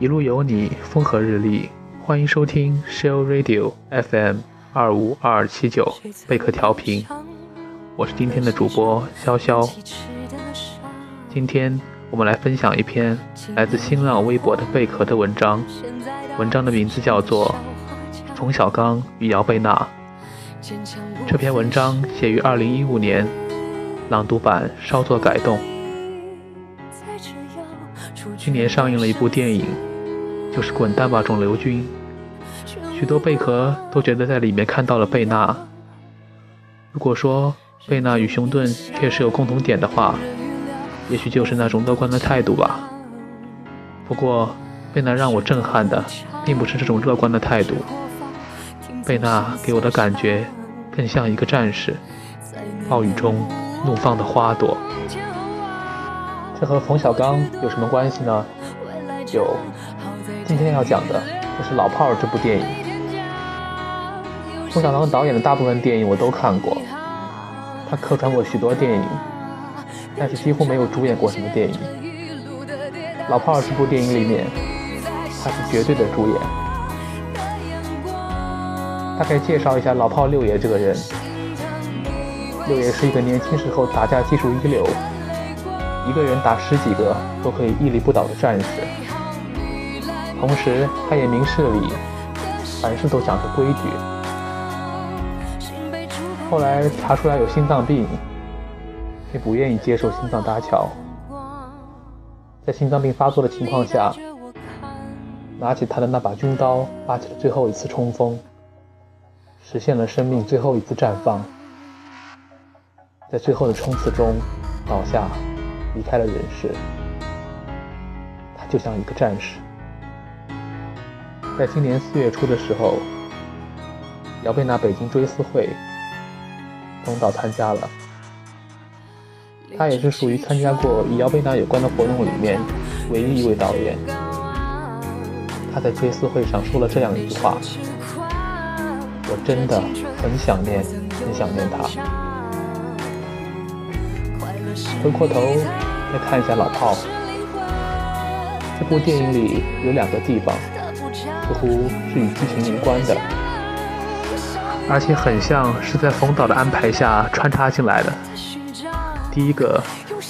一路有你，风和日丽。欢迎收听 Shell Radio FM 二五二二七九贝壳调频，我是今天的主播潇潇。今天我们来分享一篇来自新浪微博的贝壳的文章，文章的名字叫做《冯小刚与姚贝娜》。这篇文章写于二零一五年，朗读版稍作改动。今年上映了一部电影，就是《滚蛋吧，肿瘤君》。许多贝壳都觉得在里面看到了贝娜。如果说贝娜与熊顿确实有共同点的话，也许就是那种乐观的态度吧。不过，贝娜让我震撼的并不是这种乐观的态度，贝娜给我的感觉更像一个战士，暴雨中怒放的花朵。这和冯小刚有什么关系呢？有，今天要讲的就是《老炮儿》这部电影。冯小刚导演的大部分电影我都看过，他客串过许多电影，但是几乎没有主演过什么电影。《老炮儿》这部电影里面，他是绝对的主演。大概介绍一下老炮六爷这个人。六爷是一个年轻时候打架技术一流，一个人打十几个都可以屹立不倒的战士。同时，他也明事理，凡事都讲究规矩。后来查出来有心脏病，也不愿意接受心脏搭桥。在心脏病发作的情况下，拿起他的那把军刀，发起了最后一次冲锋，实现了生命最后一次绽放。在最后的冲刺中倒下，离开了人世。他就像一个战士。在今年四月初的时候，姚贝娜北京追思会。冯导参加了，他也是属于参加过与姚贝娜有关的活动里面唯一一位导演。他在追思会上说了这样一句话：“我真的很想念，很想念他。”回过头再看一下《老炮》，这部电影里有两个地方，似乎是与剧情无关的。而且很像是在冯导的安排下穿插进来的。第一个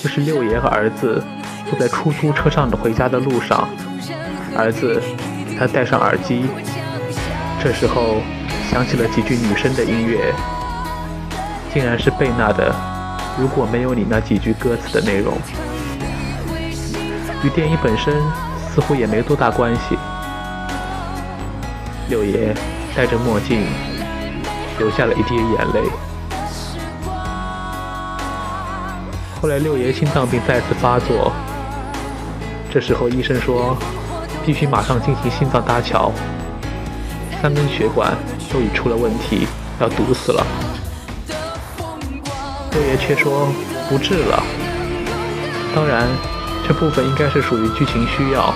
就是六爷和儿子坐在出租车上的回家的路上，儿子他戴上耳机，这时候响起了几句女生的音乐，竟然是贝娜的《如果没有你》那几句歌词的内容，与电影本身似乎也没多大关系。六爷戴着墨镜。流下了一滴眼泪。后来六爷心脏病再次发作，这时候医生说必须马上进行心脏搭桥，三根血管都已出了问题，要堵死了。六爷却说不治了。当然，这部分应该是属于剧情需要。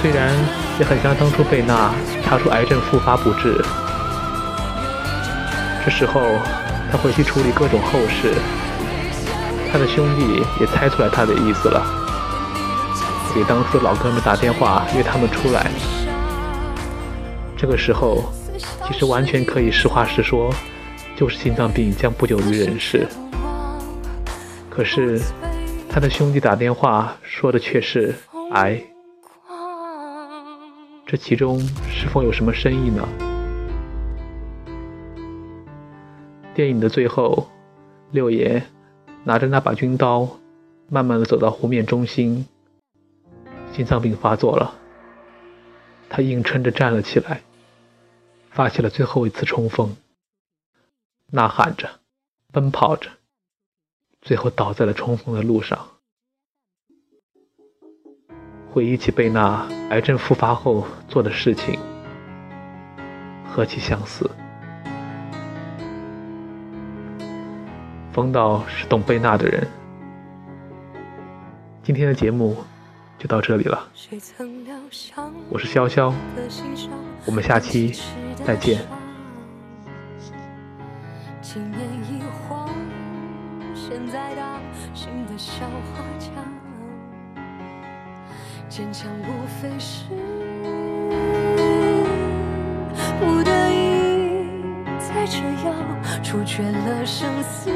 虽然也很像当初贝娜查出癌症复发不治。这时候，他回去处理各种后事。他的兄弟也猜出来他的意思了，给当初的老哥们打电话约他们出来。这个时候，其实完全可以实话实说，就是心脏病将不久于人世。可是，他的兄弟打电话说的却是癌。这其中是否有什么深意呢？电影的最后，六爷拿着那把军刀，慢慢的走到湖面中心。心脏病发作了，他硬撑着站了起来，发起了最后一次冲锋，呐喊着，奔跑着，最后倒在了冲锋的路上。回忆起贝娜癌症复发后做的事情，何其相似。冯导是懂贝娜的人。今天的节目就到这里了，我是潇潇，我们下期再见。坚强无非是不得已，才这样处决了生死。